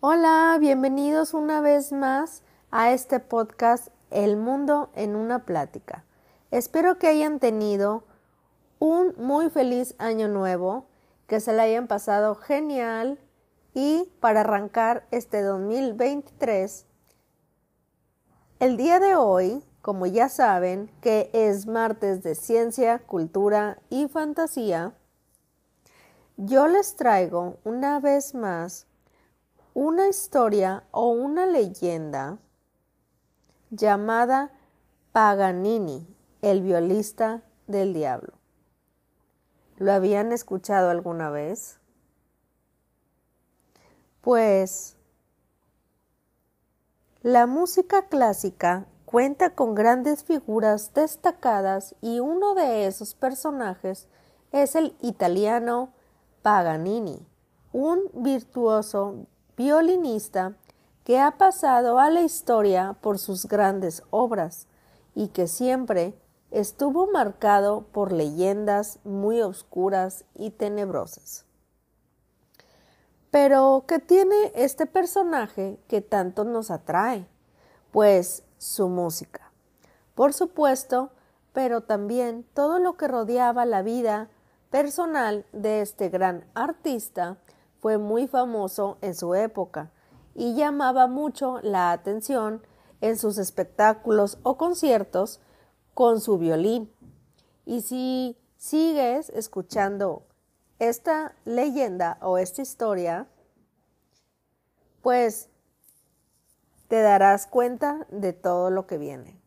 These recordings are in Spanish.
Hola, bienvenidos una vez más a este podcast El mundo en una plática. Espero que hayan tenido un muy feliz año nuevo, que se le hayan pasado genial y para arrancar este 2023, el día de hoy, como ya saben, que es martes de ciencia, cultura y fantasía, yo les traigo una vez más una historia o una leyenda llamada Paganini, el violista del diablo. ¿Lo habían escuchado alguna vez? Pues la música clásica cuenta con grandes figuras destacadas y uno de esos personajes es el italiano Paganini, un virtuoso violinista que ha pasado a la historia por sus grandes obras y que siempre estuvo marcado por leyendas muy oscuras y tenebrosas. Pero, ¿qué tiene este personaje que tanto nos atrae? Pues su música. Por supuesto, pero también todo lo que rodeaba la vida personal de este gran artista fue muy famoso en su época y llamaba mucho la atención en sus espectáculos o conciertos con su violín. Y si sigues escuchando esta leyenda o esta historia, pues te darás cuenta de todo lo que viene.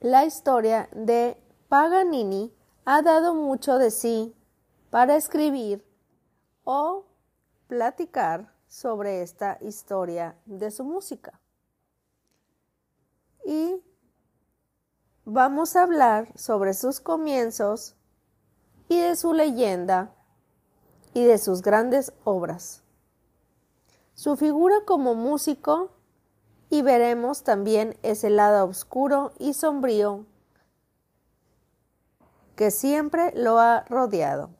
La historia de Paganini ha dado mucho de sí para escribir o platicar sobre esta historia de su música. Y vamos a hablar sobre sus comienzos y de su leyenda y de sus grandes obras. Su figura como músico y veremos también ese lado oscuro y sombrío que siempre lo ha rodeado.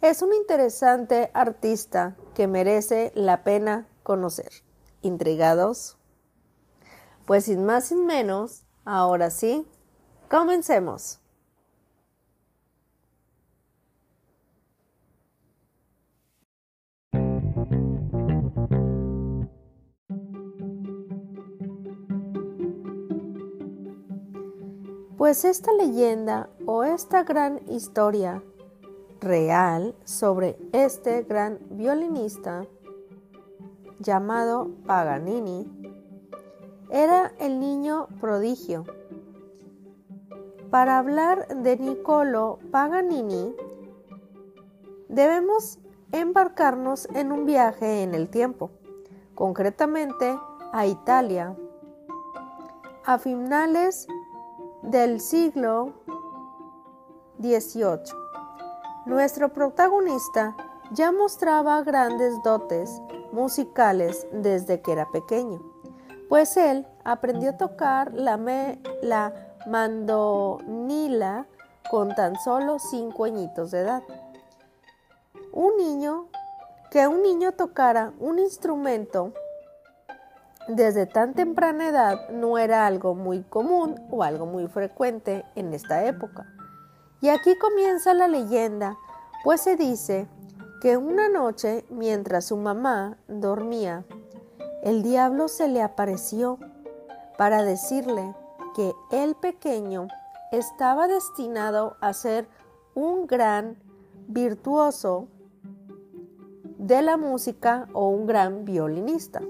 Es un interesante artista que merece la pena conocer. ¿Intrigados? Pues sin más sin menos, ahora sí, comencemos. Pues esta leyenda o esta gran historia real sobre este gran violinista llamado Paganini era el niño prodigio. Para hablar de Niccolo Paganini, debemos embarcarnos en un viaje en el tiempo, concretamente a Italia, a finales del siglo XVIII. Nuestro protagonista ya mostraba grandes dotes musicales desde que era pequeño, pues él aprendió a tocar la, la mandonila con tan solo cinco añitos de edad. Un niño, que un niño tocara un instrumento desde tan temprana edad no era algo muy común o algo muy frecuente en esta época. Y aquí comienza la leyenda, pues se dice que una noche, mientras su mamá dormía, el diablo se le apareció para decirle que el pequeño estaba destinado a ser un gran virtuoso de la música o un gran violinista.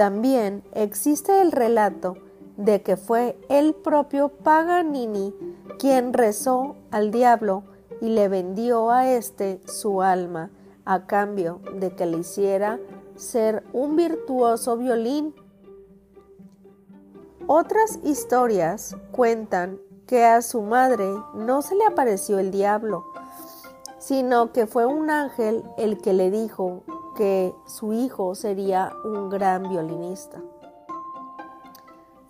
También existe el relato de que fue el propio Paganini quien rezó al diablo y le vendió a éste su alma a cambio de que le hiciera ser un virtuoso violín. Otras historias cuentan que a su madre no se le apareció el diablo, sino que fue un ángel el que le dijo que su hijo sería un gran violinista.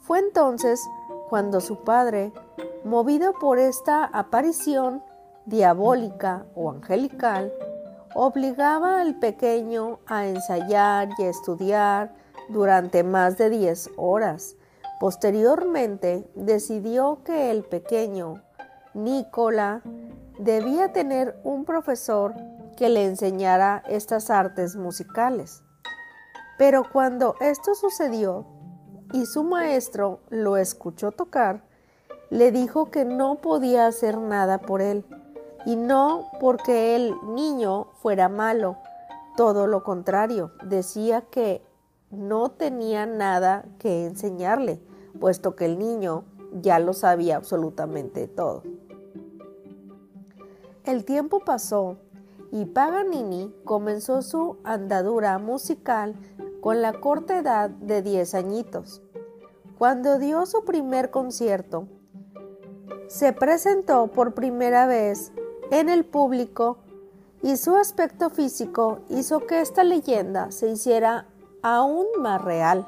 Fue entonces cuando su padre, movido por esta aparición diabólica o angelical, obligaba al pequeño a ensayar y estudiar durante más de 10 horas. Posteriormente decidió que el pequeño Nicola debía tener un profesor que le enseñara estas artes musicales. Pero cuando esto sucedió y su maestro lo escuchó tocar, le dijo que no podía hacer nada por él, y no porque el niño fuera malo, todo lo contrario, decía que no tenía nada que enseñarle, puesto que el niño ya lo sabía absolutamente todo. El tiempo pasó y Paganini comenzó su andadura musical con la corta edad de 10 añitos. Cuando dio su primer concierto, se presentó por primera vez en el público y su aspecto físico hizo que esta leyenda se hiciera aún más real.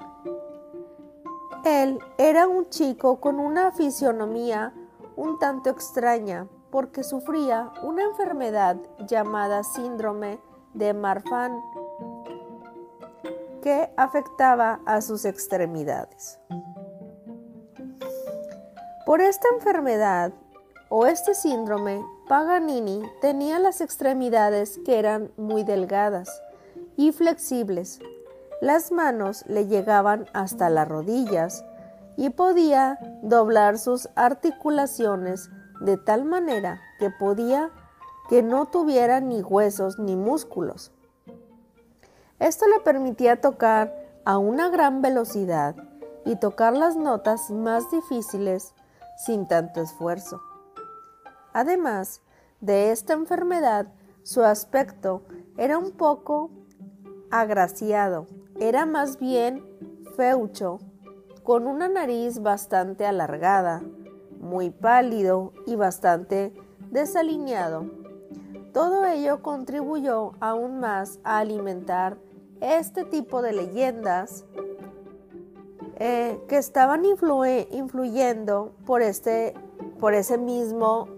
Él era un chico con una fisionomía un tanto extraña porque sufría una enfermedad llamada síndrome de Marfan que afectaba a sus extremidades. Por esta enfermedad o este síndrome, Paganini tenía las extremidades que eran muy delgadas y flexibles. Las manos le llegaban hasta las rodillas y podía doblar sus articulaciones de tal manera que podía que no tuviera ni huesos ni músculos. Esto le permitía tocar a una gran velocidad y tocar las notas más difíciles sin tanto esfuerzo. Además de esta enfermedad, su aspecto era un poco agraciado, era más bien feucho, con una nariz bastante alargada, muy pálido y bastante desalineado. Todo ello contribuyó aún más a alimentar este tipo de leyendas eh, que estaban influyendo por, este, por ese mismo,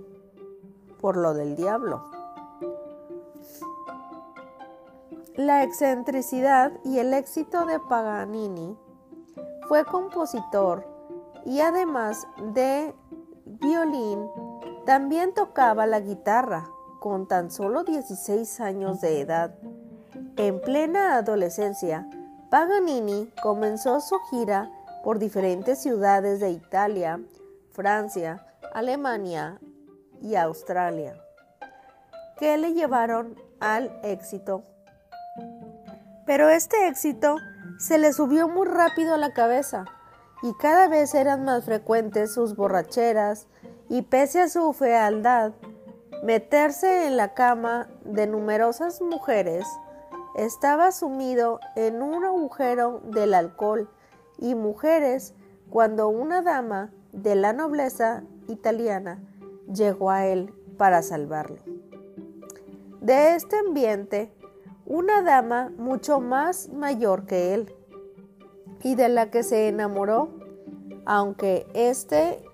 por lo del diablo. La excentricidad y el éxito de Paganini fue compositor y además de violín, también tocaba la guitarra con tan solo 16 años de edad. En plena adolescencia, Paganini comenzó su gira por diferentes ciudades de Italia, Francia, Alemania y Australia, que le llevaron al éxito. Pero este éxito se le subió muy rápido a la cabeza y cada vez eran más frecuentes sus borracheras y pese a su fealdad, meterse en la cama de numerosas mujeres estaba sumido en un agujero del alcohol y mujeres cuando una dama de la nobleza italiana llegó a él para salvarlo. De este ambiente, una dama mucho más mayor que él y de la que se enamoró, aunque éste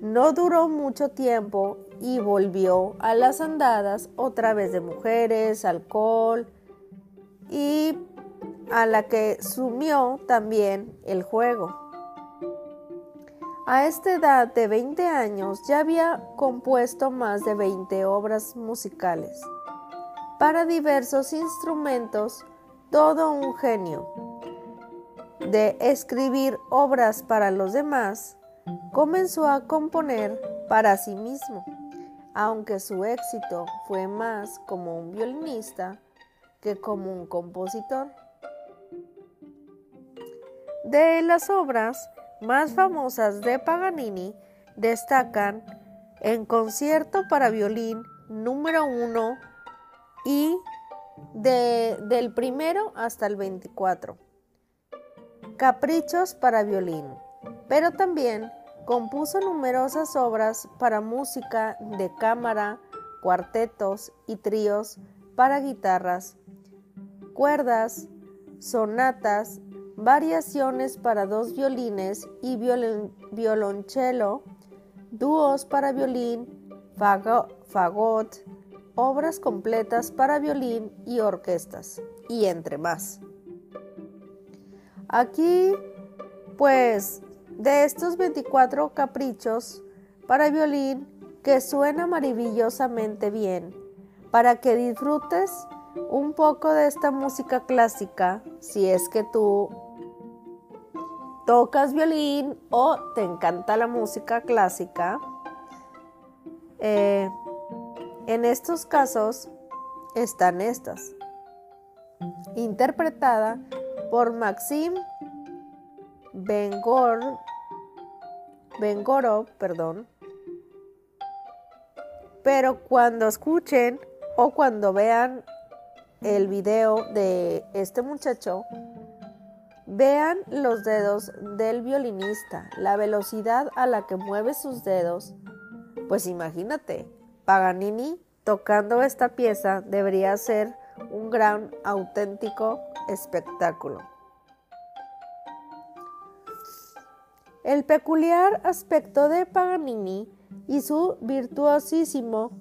no duró mucho tiempo y volvió a las andadas otra vez de mujeres, alcohol y a la que sumió también el juego. A esta edad de 20 años ya había compuesto más de 20 obras musicales. Para diversos instrumentos, todo un genio. De escribir obras para los demás, comenzó a componer para sí mismo aunque su éxito fue más como un violinista que como un compositor. De las obras más famosas de Paganini destacan En concierto para violín número 1 y del primero hasta el 24. Caprichos para violín, pero también Compuso numerosas obras para música de cámara, cuartetos y tríos para guitarras, cuerdas, sonatas, variaciones para dos violines y violonchelo, dúos para violín, fagot, obras completas para violín y orquestas, y entre más. Aquí, pues, de estos 24 caprichos para violín que suena maravillosamente bien, para que disfrutes un poco de esta música clásica, si es que tú tocas violín o te encanta la música clásica. Eh, en estos casos están estas, interpretada por Maxim Bengor, Bengorov, perdón. Pero cuando escuchen o cuando vean el video de este muchacho, vean los dedos del violinista, la velocidad a la que mueve sus dedos. Pues imagínate, Paganini tocando esta pieza debería ser un gran auténtico espectáculo. El peculiar aspecto de Paganini y su virtuosísimo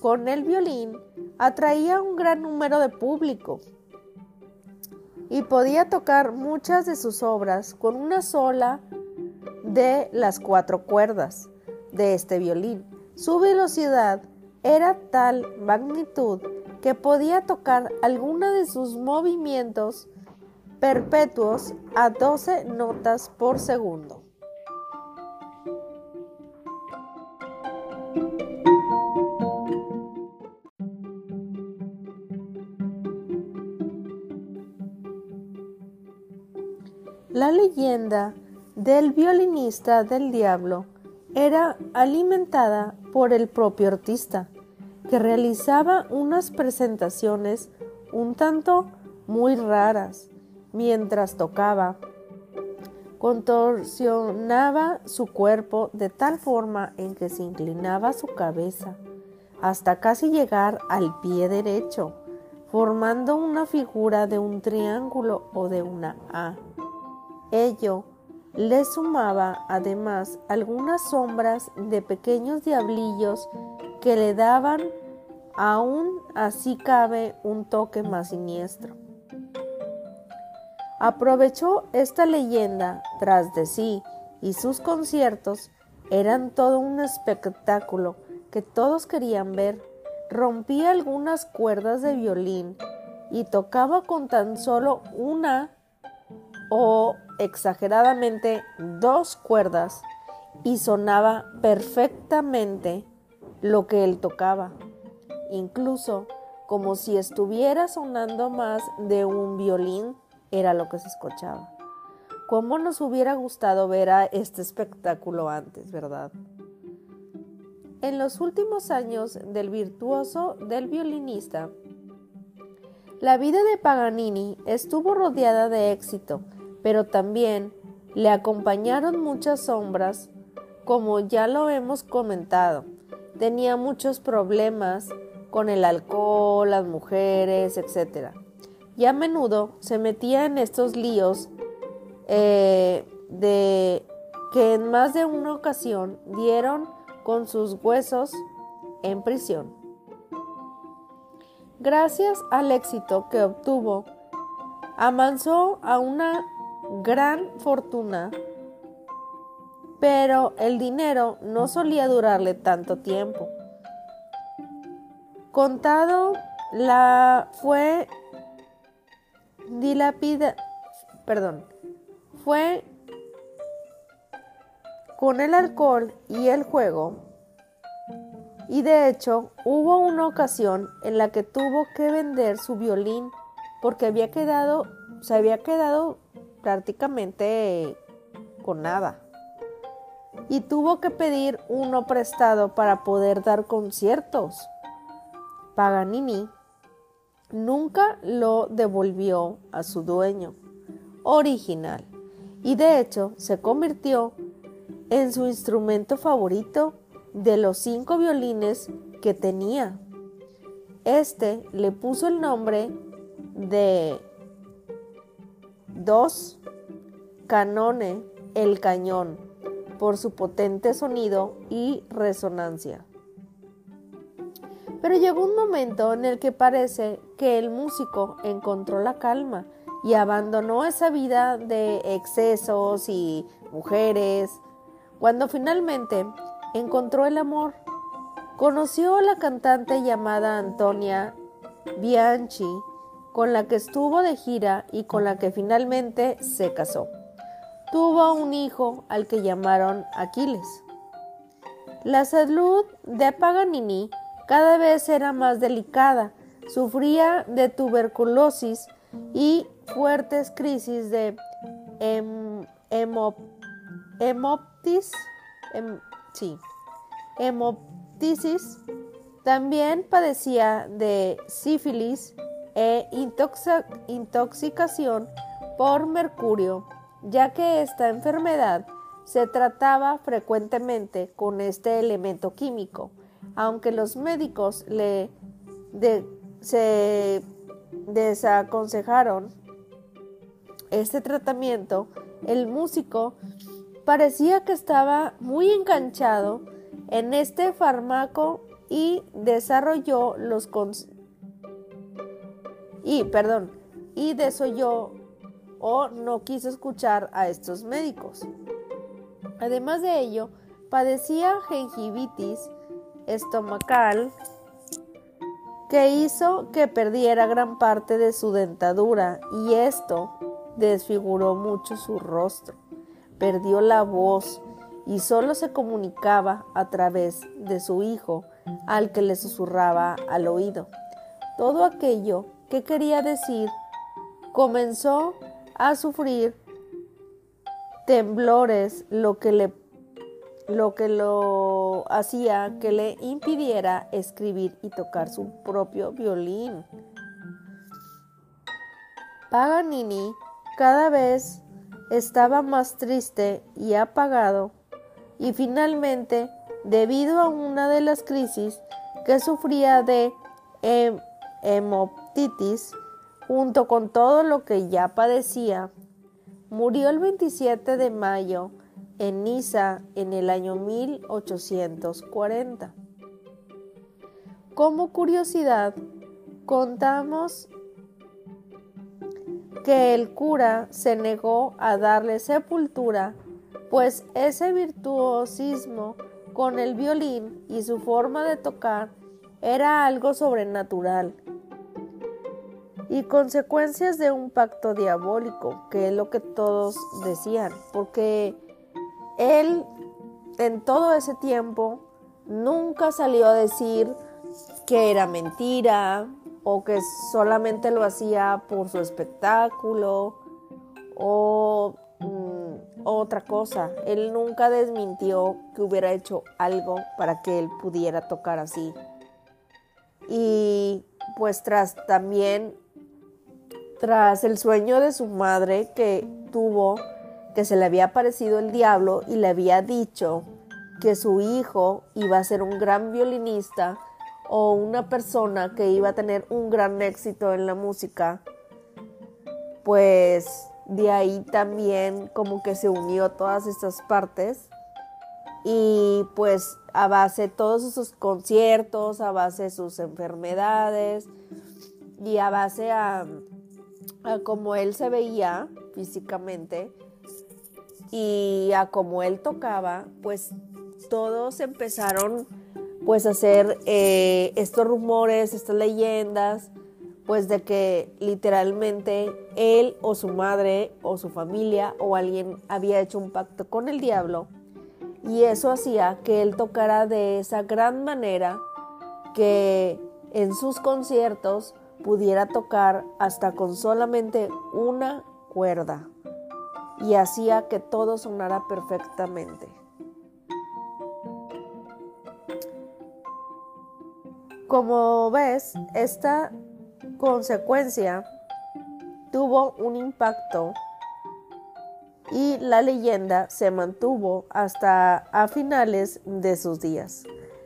con el violín atraía un gran número de público y podía tocar muchas de sus obras con una sola de las cuatro cuerdas de este violín. Su velocidad era tal magnitud que podía tocar alguna de sus movimientos perpetuos a 12 notas por segundo. La leyenda del violinista del diablo era alimentada por el propio artista, que realizaba unas presentaciones un tanto muy raras mientras tocaba. Contorsionaba su cuerpo de tal forma en que se inclinaba su cabeza hasta casi llegar al pie derecho, formando una figura de un triángulo o de una A. Ello le sumaba además algunas sombras de pequeños diablillos que le daban aún así cabe un toque más siniestro. Aprovechó esta leyenda tras de sí y sus conciertos eran todo un espectáculo que todos querían ver. Rompía algunas cuerdas de violín y tocaba con tan solo una o exageradamente dos cuerdas y sonaba perfectamente lo que él tocaba, incluso como si estuviera sonando más de un violín, era lo que se escuchaba. ¿Cómo nos hubiera gustado ver a este espectáculo antes, verdad? En los últimos años del virtuoso del violinista, la vida de Paganini estuvo rodeada de éxito pero también le acompañaron muchas sombras, como ya lo hemos comentado. Tenía muchos problemas con el alcohol, las mujeres, etc. Y a menudo se metía en estos líos eh, de que en más de una ocasión dieron con sus huesos en prisión. Gracias al éxito que obtuvo, amansó a una gran fortuna, pero el dinero no solía durarle tanto tiempo. Contado la fue dilapida, perdón, fue con el alcohol y el juego. Y de hecho, hubo una ocasión en la que tuvo que vender su violín porque había quedado, se había quedado prácticamente con nada. Y tuvo que pedir uno prestado para poder dar conciertos. Paganini nunca lo devolvió a su dueño original y de hecho se convirtió en su instrumento favorito de los cinco violines que tenía. Este le puso el nombre de 2. Canone, el cañón, por su potente sonido y resonancia. Pero llegó un momento en el que parece que el músico encontró la calma y abandonó esa vida de excesos y mujeres, cuando finalmente encontró el amor. Conoció a la cantante llamada Antonia Bianchi, con la que estuvo de gira y con la que finalmente se casó. Tuvo un hijo al que llamaron Aquiles. La salud de Paganini cada vez era más delicada. Sufría de tuberculosis y fuertes crisis de hemoptis, sí, hemoptisis. También padecía de sífilis e intoxicación por mercurio, ya que esta enfermedad se trataba frecuentemente con este elemento químico, aunque los médicos le se desaconsejaron este tratamiento, el músico parecía que estaba muy enganchado en este fármaco y desarrolló los y perdón y desoyó o no quiso escuchar a estos médicos. Además de ello, padecía gingivitis estomacal que hizo que perdiera gran parte de su dentadura y esto desfiguró mucho su rostro. Perdió la voz y solo se comunicaba a través de su hijo, al que le susurraba al oído. Todo aquello que quería decir comenzó a sufrir temblores, lo que le lo que lo hacía que le impidiera escribir y tocar su propio violín. Paganini cada vez estaba más triste y apagado y finalmente, debido a una de las crisis que sufría de hemoptitis, junto con todo lo que ya padecía, murió el 27 de mayo en Niza en el año 1840. Como curiosidad, contamos que el cura se negó a darle sepultura, pues ese virtuosismo con el violín y su forma de tocar era algo sobrenatural y consecuencias de un pacto diabólico, que es lo que todos decían, porque él en todo ese tiempo nunca salió a decir que era mentira, o que solamente lo hacía por su espectáculo o mm, otra cosa. Él nunca desmintió que hubiera hecho algo para que él pudiera tocar así. Y pues tras también, tras el sueño de su madre que tuvo, que se le había aparecido el diablo y le había dicho que su hijo iba a ser un gran violinista, o una persona que iba a tener un gran éxito en la música, pues de ahí también como que se unió todas estas partes y pues a base de todos esos conciertos, a base de sus enfermedades y a base a, a como él se veía físicamente y a como él tocaba, pues todos empezaron pues hacer eh, estos rumores, estas leyendas, pues de que literalmente él o su madre o su familia o alguien había hecho un pacto con el diablo y eso hacía que él tocara de esa gran manera que en sus conciertos pudiera tocar hasta con solamente una cuerda y hacía que todo sonara perfectamente. Como ves, esta consecuencia tuvo un impacto y la leyenda se mantuvo hasta a finales de sus días.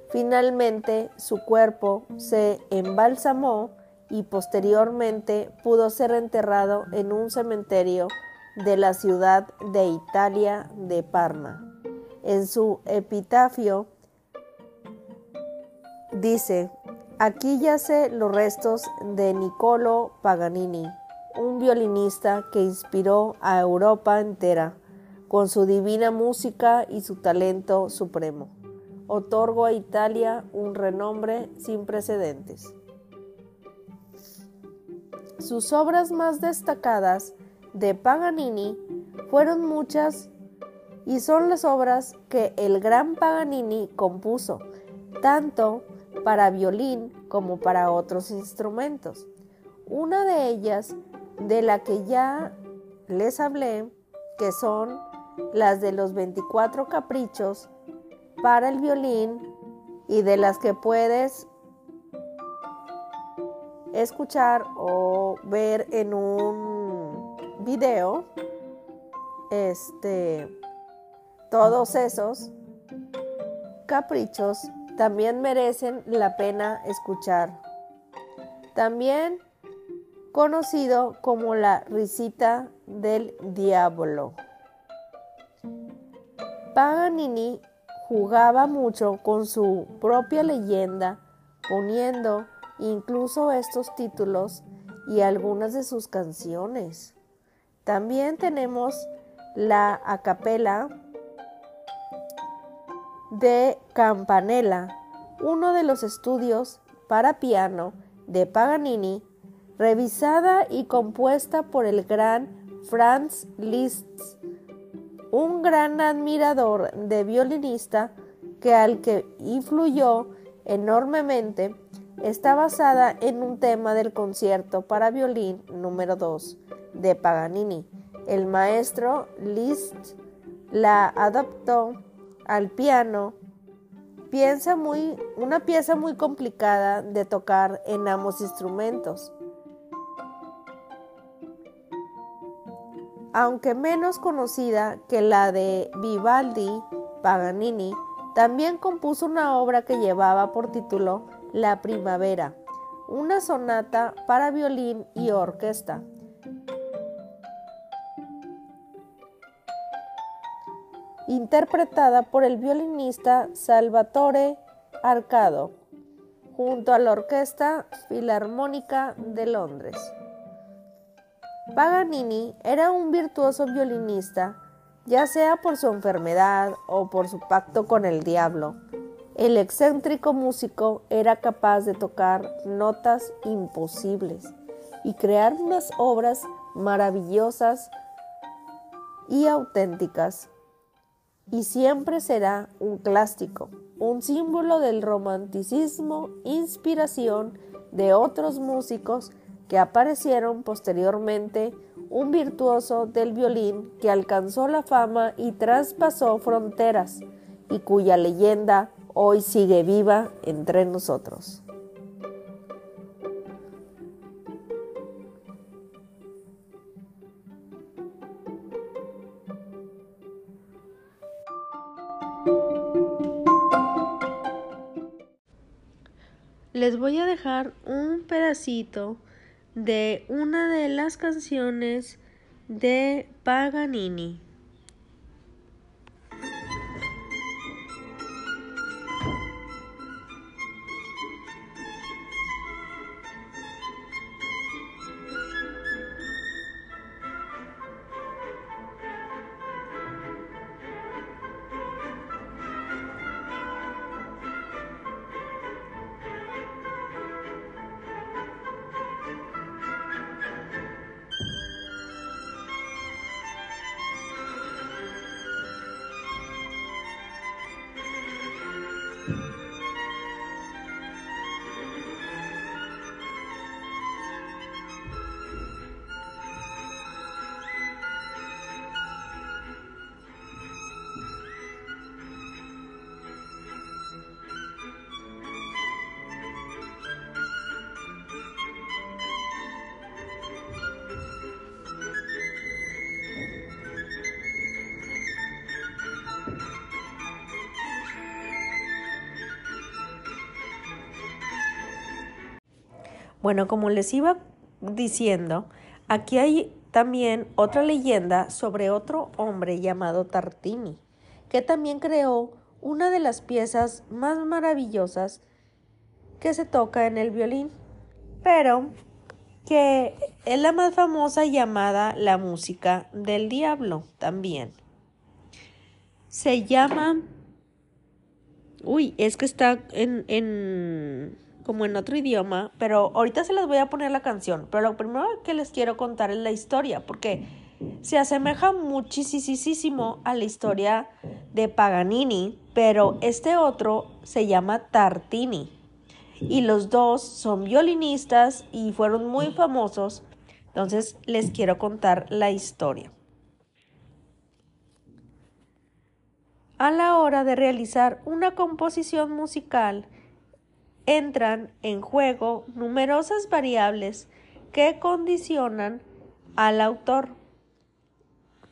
Finalmente su cuerpo se embalsamó y posteriormente pudo ser enterrado en un cementerio de la ciudad de Italia de Parma. En su epitafio dice, aquí yace los restos de Niccolo Paganini, un violinista que inspiró a Europa entera con su divina música y su talento supremo. Otorgo a Italia un renombre sin precedentes. Sus obras más destacadas de Paganini fueron muchas y son las obras que el gran Paganini compuso, tanto para violín como para otros instrumentos. Una de ellas, de la que ya les hablé, que son las de los 24 caprichos para el violín y de las que puedes escuchar o ver en un video este todos esos caprichos también merecen la pena escuchar. También conocido como la risita del diablo. Paganini jugaba mucho con su propia leyenda, poniendo incluso estos títulos y algunas de sus canciones. También tenemos la acapela de Campanella, uno de los estudios para piano de Paganini, revisada y compuesta por el gran Franz Liszt, un gran admirador de violinista que al que influyó enormemente está basada en un tema del concierto para violín número 2 de Paganini. El maestro Liszt la adaptó al piano, piensa muy, una pieza muy complicada de tocar en ambos instrumentos. Aunque menos conocida que la de Vivaldi, Paganini también compuso una obra que llevaba por título La Primavera, una sonata para violín y orquesta. interpretada por el violinista Salvatore Arcado, junto a la Orquesta Filarmónica de Londres. Paganini era un virtuoso violinista, ya sea por su enfermedad o por su pacto con el diablo. El excéntrico músico era capaz de tocar notas imposibles y crear unas obras maravillosas y auténticas. Y siempre será un clásico, un símbolo del romanticismo, inspiración de otros músicos que aparecieron posteriormente, un virtuoso del violín que alcanzó la fama y traspasó fronteras y cuya leyenda hoy sigue viva entre nosotros. les voy a dejar un pedacito de una de las canciones de Paganini. Bueno, como les iba diciendo, Aquí hay también otra leyenda sobre otro hombre llamado Tartini, que también creó una de las piezas más maravillosas que se toca en el violín, pero que es la más famosa llamada la música del diablo también. Se llama... Uy, es que está en, en como en otro idioma, pero ahorita se les voy a poner la canción, pero lo primero que les quiero contar es la historia, porque se asemeja muchísimo a la historia de Paganini, pero este otro se llama Tartini. Y los dos son violinistas y fueron muy famosos. Entonces les quiero contar la historia. A la hora de realizar una composición musical, entran en juego numerosas variables que condicionan al autor.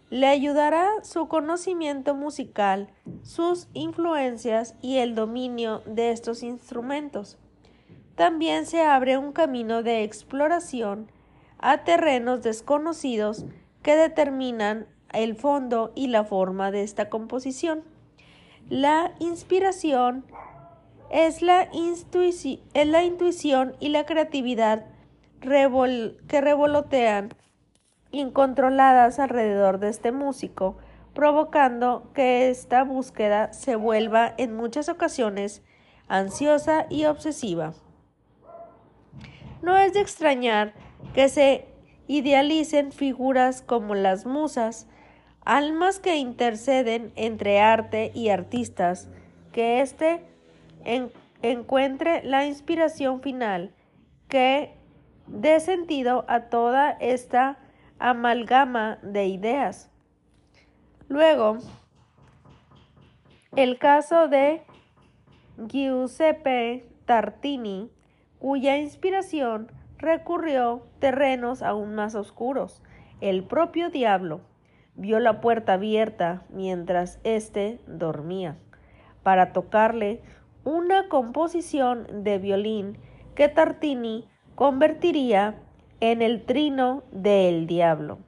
Le ayudará su conocimiento musical, sus influencias y el dominio de estos instrumentos. También se abre un camino de exploración a terrenos desconocidos que determinan el fondo y la forma de esta composición. La inspiración es la, intuición y la creatividad que revolotean incontroladas alrededor de este músico, provocando que esta búsqueda se vuelva en muchas ocasiones ansiosa y obsesiva. No es de extrañar que se idealicen figuras como las musas, almas que interceden entre arte y artistas, que éste encuentre la inspiración final que dé sentido a toda esta amalgama de ideas. Luego, el caso de Giuseppe Tartini, cuya inspiración recurrió terrenos aún más oscuros. El propio diablo vio la puerta abierta mientras éste dormía para tocarle una composición de violín que Tartini convertiría en el trino del diablo,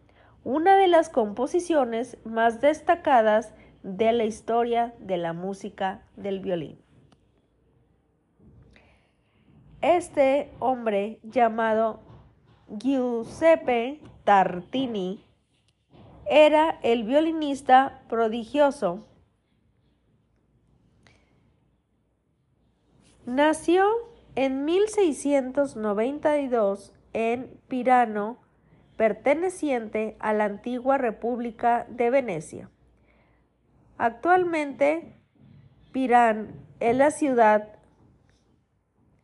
una de las composiciones más destacadas de la historia de la música del violín. Este hombre llamado Giuseppe Tartini era el violinista prodigioso Nació en 1692 en Pirano, perteneciente a la antigua República de Venecia. Actualmente, Pirán es la ciudad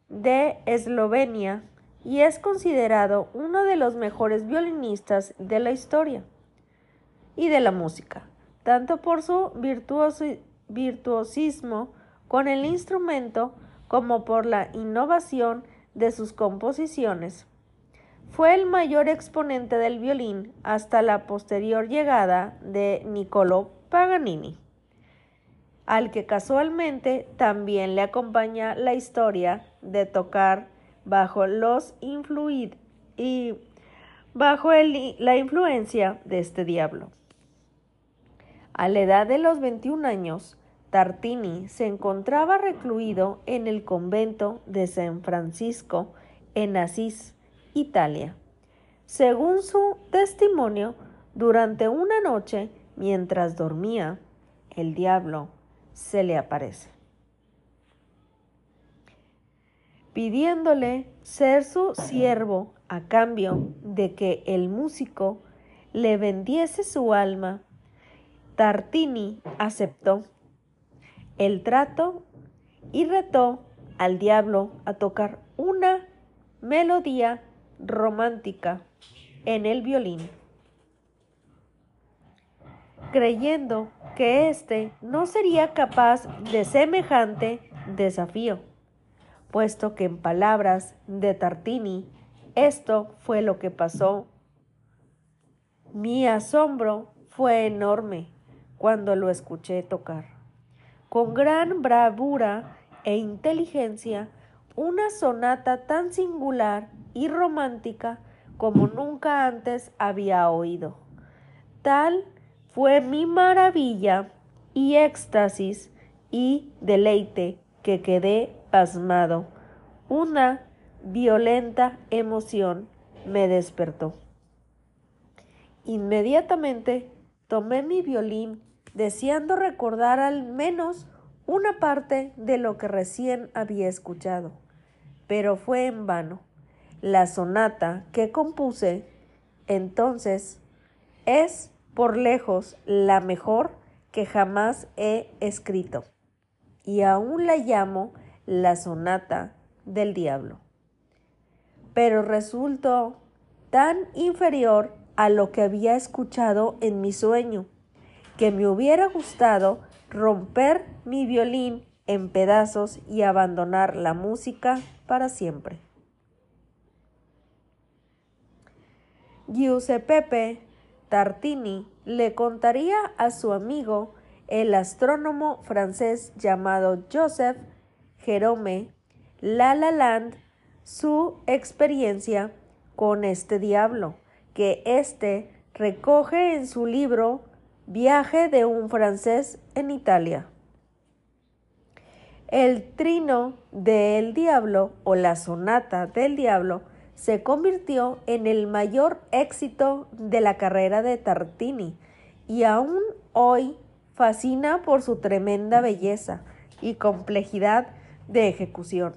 de Eslovenia y es considerado uno de los mejores violinistas de la historia y de la música, tanto por su virtuosismo con el instrumento como por la innovación de sus composiciones. Fue el mayor exponente del violín hasta la posterior llegada de Niccolò Paganini, al que casualmente también le acompaña la historia de tocar bajo los y bajo la influencia de este diablo. A la edad de los 21 años, Tartini se encontraba recluido en el convento de San Francisco en Asís, Italia. Según su testimonio, durante una noche, mientras dormía, el diablo se le aparece, pidiéndole ser su siervo a cambio de que el músico le vendiese su alma. Tartini aceptó el trato y retó al diablo a tocar una melodía romántica en el violín, creyendo que éste no sería capaz de semejante desafío, puesto que en palabras de Tartini esto fue lo que pasó. Mi asombro fue enorme cuando lo escuché tocar con gran bravura e inteligencia una sonata tan singular y romántica como nunca antes había oído. Tal fue mi maravilla y éxtasis y deleite que quedé pasmado. Una violenta emoción me despertó. Inmediatamente tomé mi violín, deseando recordar al menos una parte de lo que recién había escuchado, pero fue en vano. La sonata que compuse entonces es por lejos la mejor que jamás he escrito, y aún la llamo la sonata del diablo. Pero resultó tan inferior a lo que había escuchado en mi sueño, que me hubiera gustado romper mi violín en pedazos y abandonar la música para siempre. Giuseppe Tartini le contaría a su amigo, el astrónomo francés llamado Joseph Jerome Lalaland, su experiencia con este diablo que éste recoge en su libro Viaje de un francés en Italia. El trino del diablo o la sonata del diablo se convirtió en el mayor éxito de la carrera de Tartini y aún hoy fascina por su tremenda belleza y complejidad de ejecución.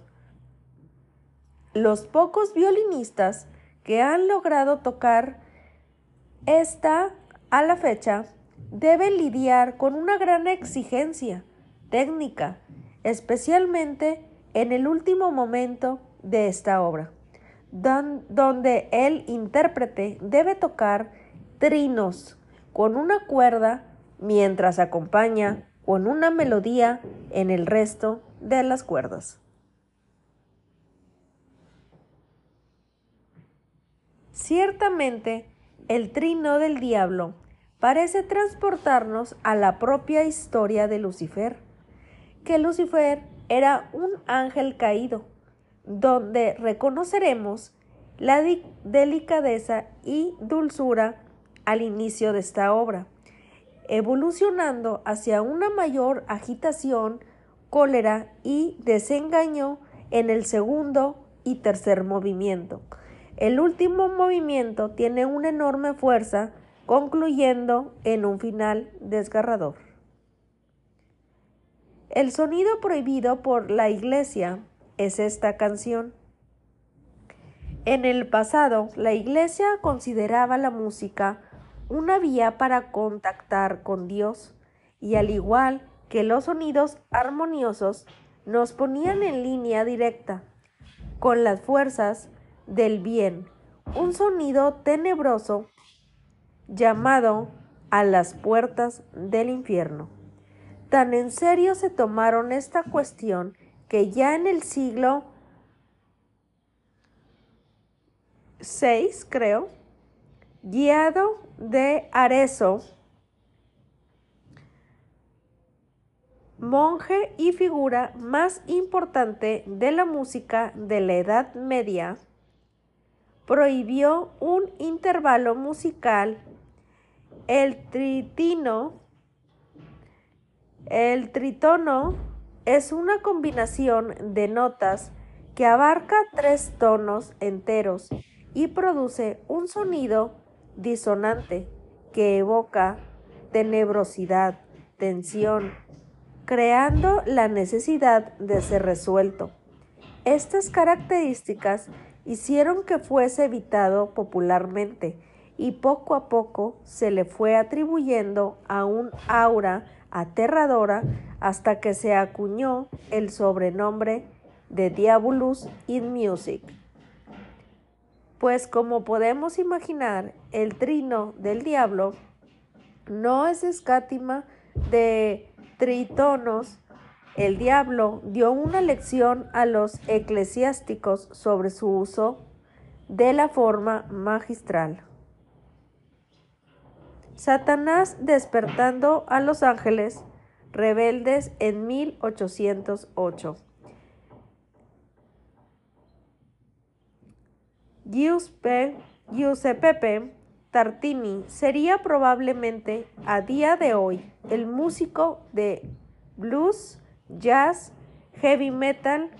Los pocos violinistas que han logrado tocar esta a la fecha deben lidiar con una gran exigencia técnica, especialmente en el último momento de esta obra, donde el intérprete debe tocar trinos con una cuerda mientras acompaña con una melodía en el resto de las cuerdas. Ciertamente, el trino del diablo parece transportarnos a la propia historia de Lucifer, que Lucifer era un ángel caído, donde reconoceremos la delicadeza y dulzura al inicio de esta obra, evolucionando hacia una mayor agitación, cólera y desengaño en el segundo y tercer movimiento, el último movimiento tiene una enorme fuerza, concluyendo en un final desgarrador. El sonido prohibido por la Iglesia es esta canción. En el pasado, la Iglesia consideraba la música una vía para contactar con Dios y al igual que los sonidos armoniosos, nos ponían en línea directa con las fuerzas del bien, un sonido tenebroso llamado a las puertas del infierno. Tan en serio se tomaron esta cuestión que ya en el siglo VI, creo, guiado de Arezzo, monje y figura más importante de la música de la Edad Media, prohibió un intervalo musical, el el tritono es una combinación de notas que abarca tres tonos enteros y produce un sonido disonante que evoca tenebrosidad, tensión, creando la necesidad de ser resuelto. Estas características hicieron que fuese evitado popularmente y poco a poco se le fue atribuyendo a un aura aterradora hasta que se acuñó el sobrenombre de Diabolus in Music. Pues como podemos imaginar, el trino del diablo no es escátima de tritonos el diablo dio una lección a los eclesiásticos sobre su uso de la forma magistral. Satanás despertando a los ángeles rebeldes en 1808. Giuseppe Giuseppe Tartini sería probablemente a día de hoy el músico de blues, jazz, heavy metal,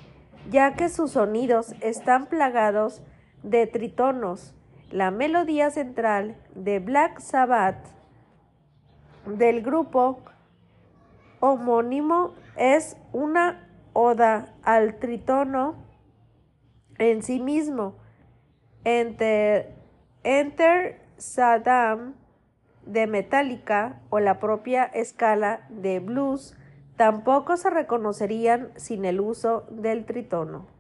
ya que sus sonidos están plagados de tritonos. La melodía central de Black Sabbath del grupo homónimo es una oda al tritono en sí mismo. Enter, Enter Saddam de Metallica o la propia escala de blues tampoco se reconocerían sin el uso del tritono.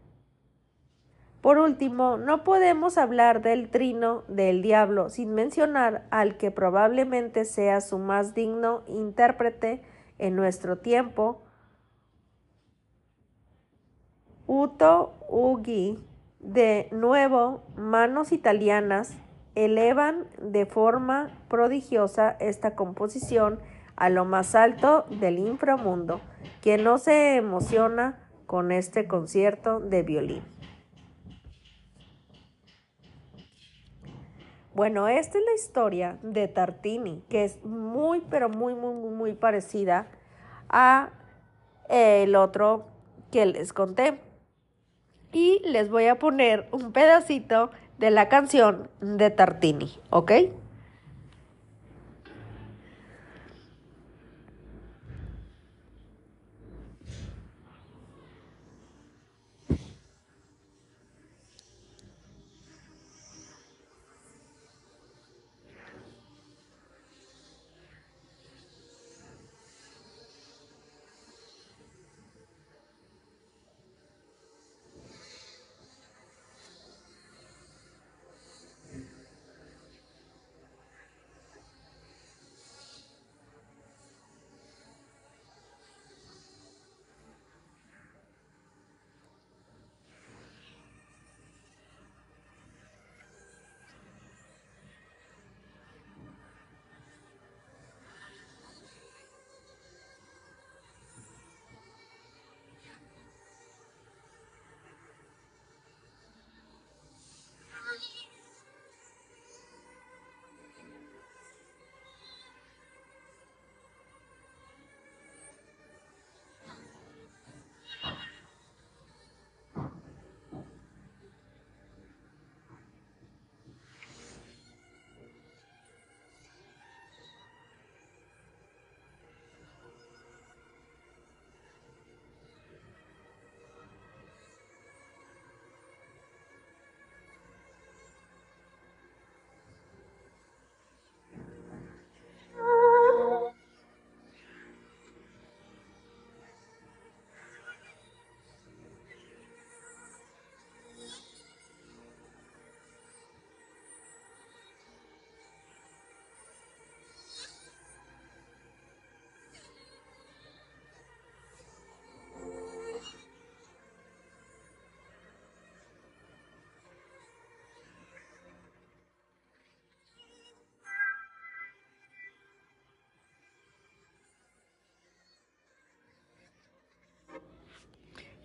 Por último, no podemos hablar del trino del diablo sin mencionar al que probablemente sea su más digno intérprete en nuestro tiempo, Uto Ugi. De nuevo, manos italianas elevan de forma prodigiosa esta composición a lo más alto del inframundo, quien no se emociona con este concierto de violín. Bueno, esta es la historia de Tartini, que es muy, pero muy, muy, muy, parecida a el otro que les conté. Y les voy a poner un pedacito de la canción de Tartini, ¿ok?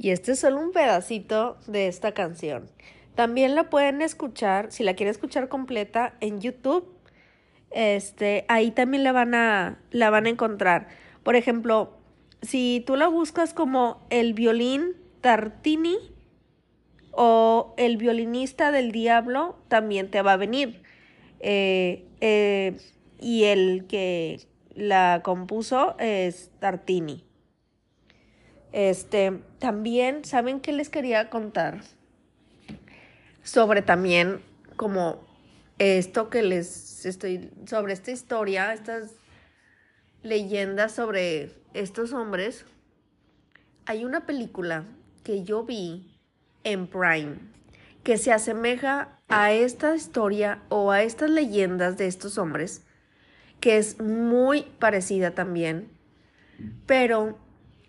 Y este es solo un pedacito de esta canción. También la pueden escuchar, si la quieren escuchar completa, en YouTube. Este, ahí también la van a, la van a encontrar. Por ejemplo, si tú la buscas como el violín Tartini o el violinista del diablo, también te va a venir. Eh, eh, y el que la compuso es Tartini. Este, también, ¿saben qué les quería contar? Sobre también como esto que les estoy, sobre esta historia, estas leyendas sobre estos hombres. Hay una película que yo vi en Prime que se asemeja a esta historia o a estas leyendas de estos hombres, que es muy parecida también, pero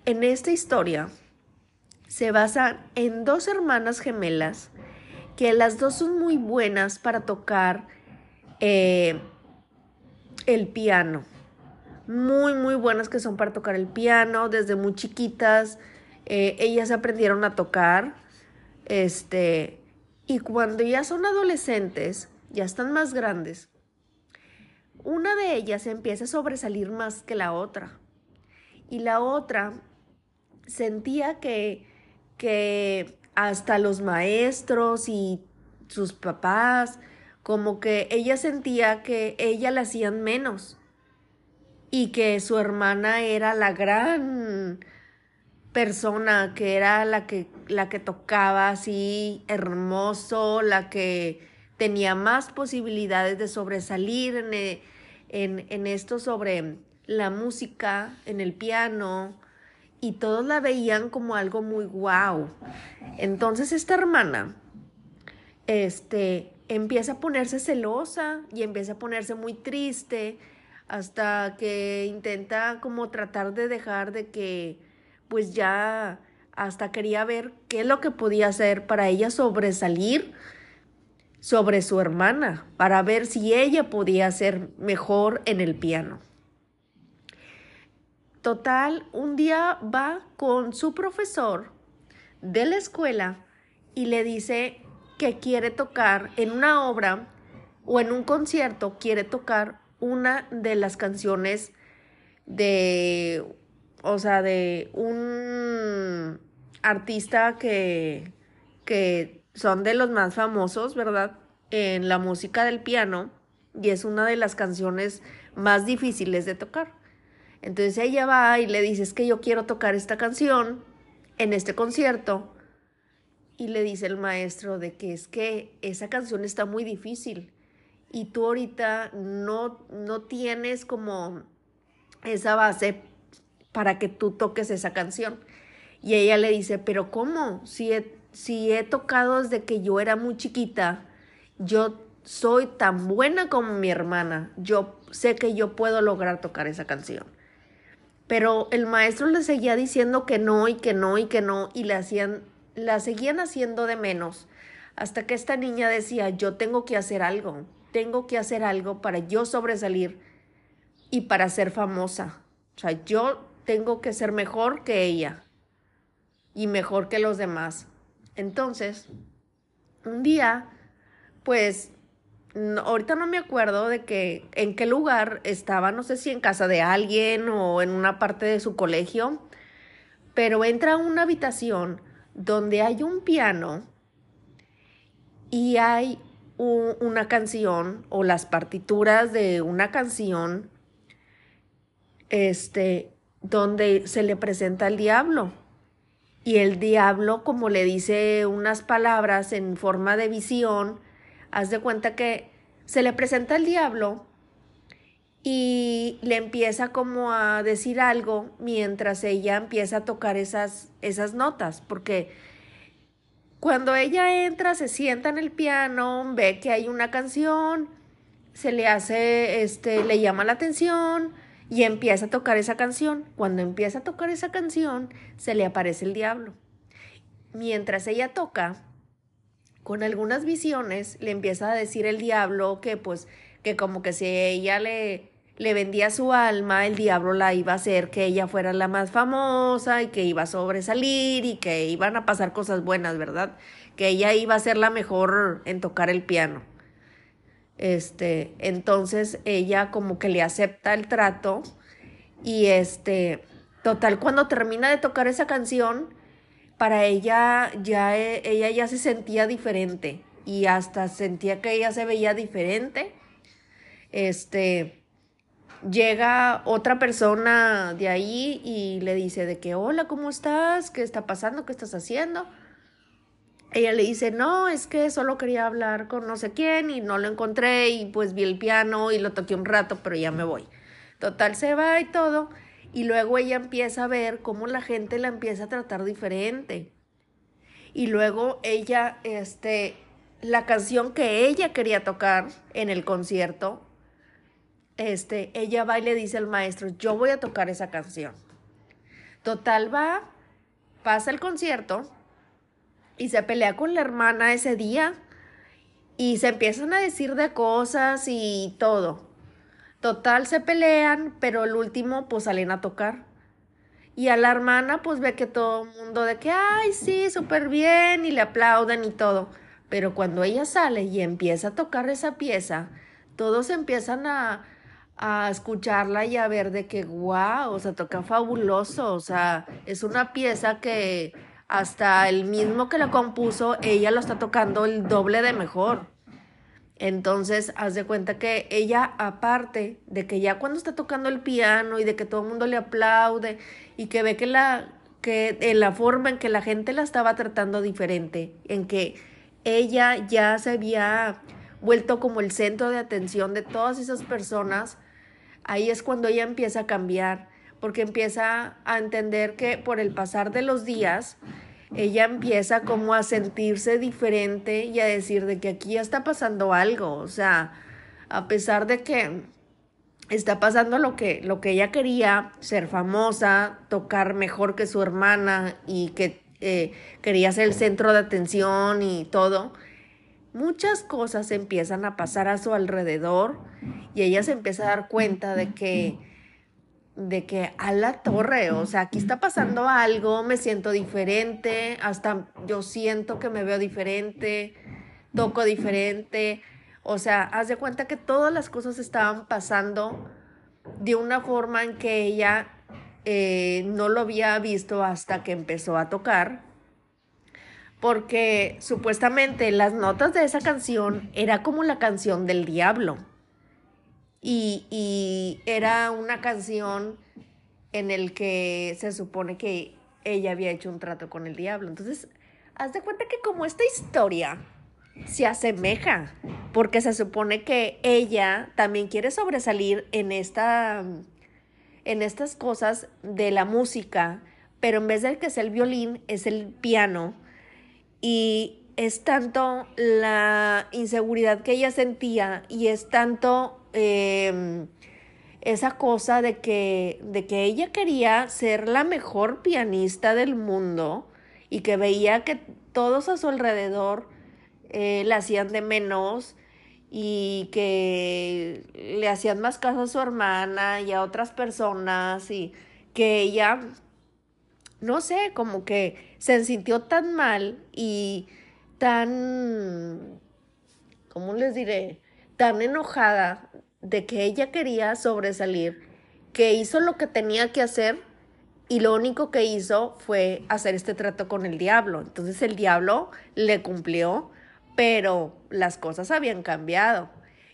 en esta historia se basa en dos hermanas gemelas que las dos son muy buenas para tocar eh, el piano. Muy, muy buenas que son para tocar el piano. Desde muy chiquitas eh, ellas aprendieron a tocar. Este, y cuando ya son adolescentes, ya están más grandes, una de ellas empieza a sobresalir más que la otra. Y la otra sentía que, que hasta los maestros y sus papás, como que ella sentía que ella la hacían menos y que su hermana era la gran persona, que era la que, la que tocaba así hermoso, la que tenía más posibilidades de sobresalir en, e, en, en esto sobre la música, en el piano, y todos la veían como algo muy guau. Entonces esta hermana, este, empieza a ponerse celosa y empieza a ponerse muy triste hasta que intenta como tratar de dejar de que pues ya hasta quería ver qué es lo que podía hacer para ella sobresalir sobre su hermana, para ver si ella podía ser mejor en el piano. Total, un día va con su profesor de la escuela y le dice que quiere tocar en una obra o en un concierto, quiere tocar una de las canciones de, o sea, de un artista que, que son de los más famosos, ¿verdad? En la música del piano y es una de las canciones más difíciles de tocar. Entonces ella va y le dice, es que yo quiero tocar esta canción en este concierto. Y le dice el maestro de que es que esa canción está muy difícil y tú ahorita no, no tienes como esa base para que tú toques esa canción. Y ella le dice, pero ¿cómo? Si he, si he tocado desde que yo era muy chiquita, yo soy tan buena como mi hermana, yo sé que yo puedo lograr tocar esa canción. Pero el maestro le seguía diciendo que no y que no y que no y le hacían, la seguían haciendo de menos. Hasta que esta niña decía, yo tengo que hacer algo, tengo que hacer algo para yo sobresalir y para ser famosa. O sea, yo tengo que ser mejor que ella y mejor que los demás. Entonces, un día, pues ahorita no me acuerdo de que en qué lugar estaba, no sé si en casa de alguien o en una parte de su colegio, pero entra a una habitación donde hay un piano y hay una canción o las partituras de una canción este donde se le presenta al diablo. Y el diablo como le dice unas palabras en forma de visión haz de cuenta que se le presenta el diablo y le empieza como a decir algo mientras ella empieza a tocar esas, esas notas, porque cuando ella entra, se sienta en el piano, ve que hay una canción, se le hace, este, le llama la atención y empieza a tocar esa canción. Cuando empieza a tocar esa canción, se le aparece el diablo. Mientras ella toca, con algunas visiones le empieza a decir el diablo que pues que como que si ella le le vendía su alma, el diablo la iba a hacer que ella fuera la más famosa y que iba a sobresalir y que iban a pasar cosas buenas, ¿verdad? Que ella iba a ser la mejor en tocar el piano. Este, entonces ella como que le acepta el trato y este, total cuando termina de tocar esa canción, para ella ya ella ya se sentía diferente y hasta sentía que ella se veía diferente. Este llega otra persona de ahí y le dice de que hola, ¿cómo estás? ¿Qué está pasando? ¿Qué estás haciendo? Ella le dice, no, es que solo quería hablar con no sé quién y no lo encontré y pues vi el piano y lo toqué un rato, pero ya me voy. Total, se va y todo. Y luego ella empieza a ver cómo la gente la empieza a tratar diferente. Y luego ella, este, la canción que ella quería tocar en el concierto, este, ella va y le dice al maestro, yo voy a tocar esa canción. Total va, pasa el concierto y se pelea con la hermana ese día y se empiezan a decir de cosas y todo. Total se pelean, pero el último pues salen a tocar. Y a la hermana pues ve que todo el mundo de que, ay, sí, súper bien, y le aplauden y todo. Pero cuando ella sale y empieza a tocar esa pieza, todos empiezan a, a escucharla y a ver de que, wow, o sea, toca fabuloso, o sea, es una pieza que hasta el mismo que la compuso, ella lo está tocando el doble de mejor. Entonces, haz de cuenta que ella, aparte de que ya cuando está tocando el piano y de que todo el mundo le aplaude y que ve que la, que en la forma en que la gente la estaba tratando diferente, en que ella ya se había vuelto como el centro de atención de todas esas personas, ahí es cuando ella empieza a cambiar, porque empieza a entender que por el pasar de los días, ella empieza como a sentirse diferente y a decir de que aquí ya está pasando algo, o sea, a pesar de que está pasando lo que, lo que ella quería, ser famosa, tocar mejor que su hermana y que eh, quería ser el centro de atención y todo, muchas cosas empiezan a pasar a su alrededor y ella se empieza a dar cuenta de que de que a la torre, o sea, aquí está pasando algo, me siento diferente, hasta yo siento que me veo diferente, toco diferente, o sea, haz de cuenta que todas las cosas estaban pasando de una forma en que ella eh, no lo había visto hasta que empezó a tocar, porque supuestamente las notas de esa canción era como la canción del diablo y, era una canción en el que se supone que ella había hecho un trato con el diablo. Entonces, haz de cuenta que como esta historia se asemeja, porque se supone que ella también quiere sobresalir en esta en estas cosas de la música, pero en vez de que sea el violín, es el piano. Y es tanto la inseguridad que ella sentía y es tanto Em, esa cosa de que, de que ella quería ser la mejor pianista del mundo y que veía que todos a su alrededor eh, la hacían de menos y que le hacían más caso a su hermana y a otras personas y que ella, no sé, como que se sintió tan mal y tan, ¿cómo les diré? Tan enojada de que ella quería sobresalir, que hizo lo que tenía que hacer y lo único que hizo fue hacer este trato con el diablo. Entonces el diablo le cumplió, pero las cosas habían cambiado.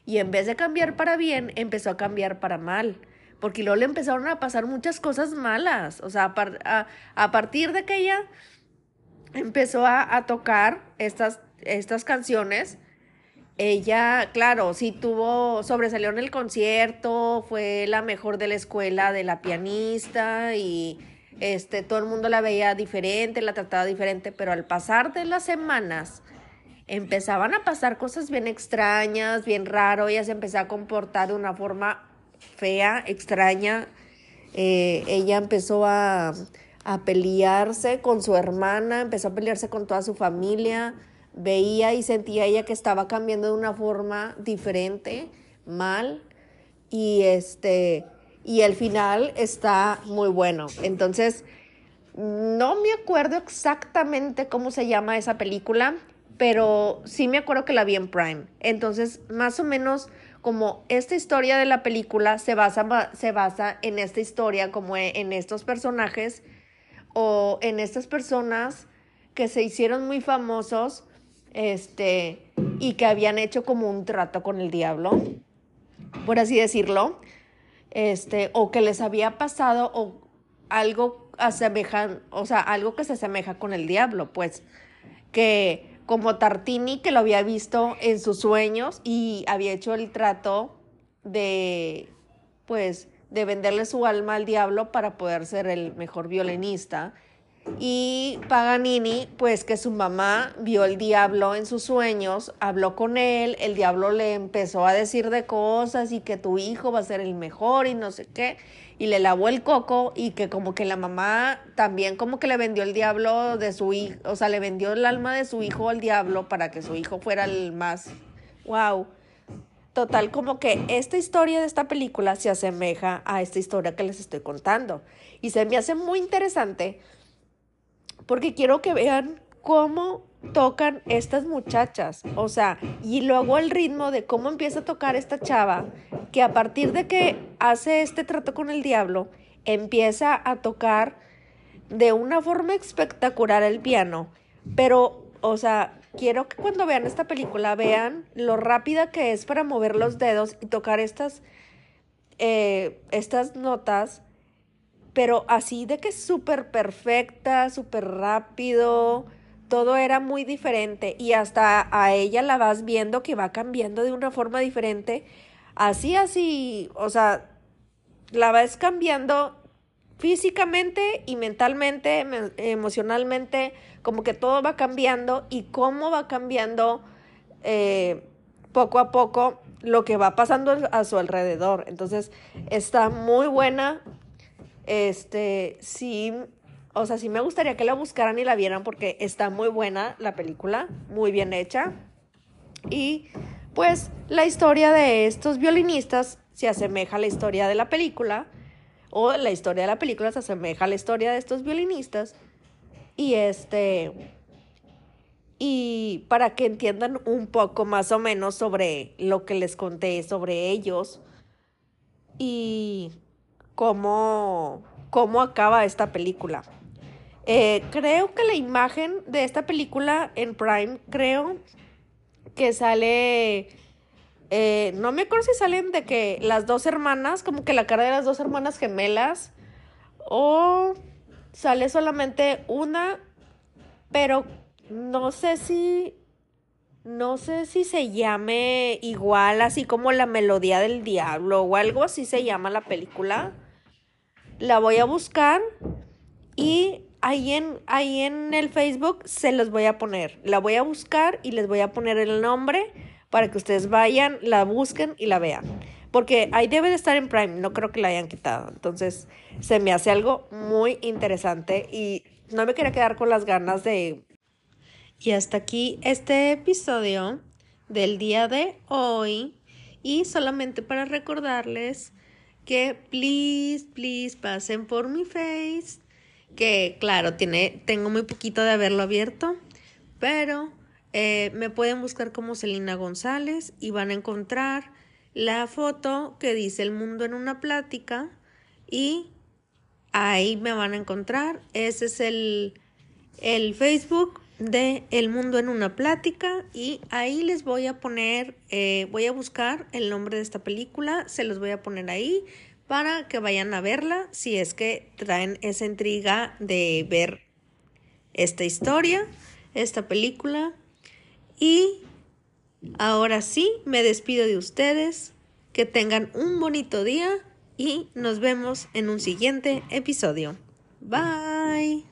Y en vez de cambiar para bien, empezó a cambiar para mal. Porque luego le empezaron a pasar muchas cosas malas. O sea, a, partir de que ella empezó a, a tocar estas, estas canciones, ella, claro, sí tuvo, sobresalió en el concierto, fue la mejor de la escuela de la pianista y este, todo el mundo la veía diferente, la trataba diferente, pero al pasar de las semanas empezaban a pasar cosas bien extrañas, bien raro, ella se empezó a comportar de una forma fea, extraña, eh, ella empezó a, a pelearse con su hermana, empezó a pelearse con toda su familia, veía y sentía ella que estaba cambiando de una forma diferente, mal, y este, y el final está muy bueno. Entonces, no me acuerdo exactamente cómo se llama esa película, pero sí me acuerdo que la vi en Prime. Entonces, más o menos como esta historia de la película se basa, se basa en esta historia, como en estos personajes o en estas personas que se hicieron muy famosos este, y que habían hecho como un trato con el diablo, por así decirlo, este, o que les había pasado o algo asemejan, o sea, algo que se asemeja con el diablo, pues, que como Tartini que lo había visto en sus sueños y había hecho el trato de, pues, de venderle su alma al diablo para poder ser el mejor violinista y Paganini, pues que su mamá vio el diablo en sus sueños, habló con él, el diablo le empezó a decir de cosas y que tu hijo va a ser el mejor y no sé qué, y le lavó el coco y que como que la mamá también como que le vendió el diablo de su hijo, o sea, le vendió el alma de su hijo al diablo para que su hijo fuera el más, wow. Total, como que esta historia de esta película se asemeja a esta historia que les estoy contando. Y se me hace muy interesante porque quiero que vean cómo tocan estas muchachas. O sea, y luego el ritmo de cómo empieza a tocar esta chava, que a partir de que hace este trato con el diablo, empieza a tocar de una forma espectacular el piano. Pero, o sea, quiero que cuando vean esta película vean lo rápida que es para mover los dedos y tocar estas, eh, estas notas, pero así de que súper perfecta, súper rápido todo era muy diferente y hasta a ella la vas viendo que va cambiando de una forma diferente. Así, así, o sea, la vas cambiando físicamente y mentalmente, emocionalmente, como que todo va cambiando y cómo va cambiando eh, poco a poco lo que va pasando a su alrededor. Entonces, está muy buena. Este, sí, o sea, sí me gustaría que la buscaran y la vieran porque está muy buena la película, muy bien hecha. Y pues la historia de estos violinistas se asemeja a la historia de la película, o la historia de la película se asemeja a la historia de estos violinistas. Y este. Y para que entiendan un poco más o menos sobre lo que les conté sobre ellos y cómo, cómo acaba esta película. Eh, creo que la imagen de esta película en Prime, creo que sale. Eh, no me acuerdo si salen de que las dos hermanas, como que la cara de las dos hermanas gemelas, o sale solamente una, pero no sé si. No sé si se llame igual, así como la melodía del diablo o algo así se llama la película. La voy a buscar y ahí en, ahí en el Facebook se los voy a poner. La voy a buscar y les voy a poner el nombre para que ustedes vayan, la busquen y la vean. Porque ahí debe de estar en Prime, no creo que la hayan quitado. Entonces se me hace algo muy interesante y no me quería quedar con las ganas de... Y hasta aquí este episodio del día de hoy. Y solamente para recordarles que please, please pasen por mi face que claro, tiene, tengo muy poquito de haberlo abierto, pero eh, me pueden buscar como Celina González y van a encontrar la foto que dice el mundo en una plática y ahí me van a encontrar. Ese es el, el Facebook de El Mundo en una Plática y ahí les voy a poner, eh, voy a buscar el nombre de esta película, se los voy a poner ahí para que vayan a verla si es que traen esa intriga de ver esta historia, esta película. Y ahora sí, me despido de ustedes. Que tengan un bonito día y nos vemos en un siguiente episodio. Bye.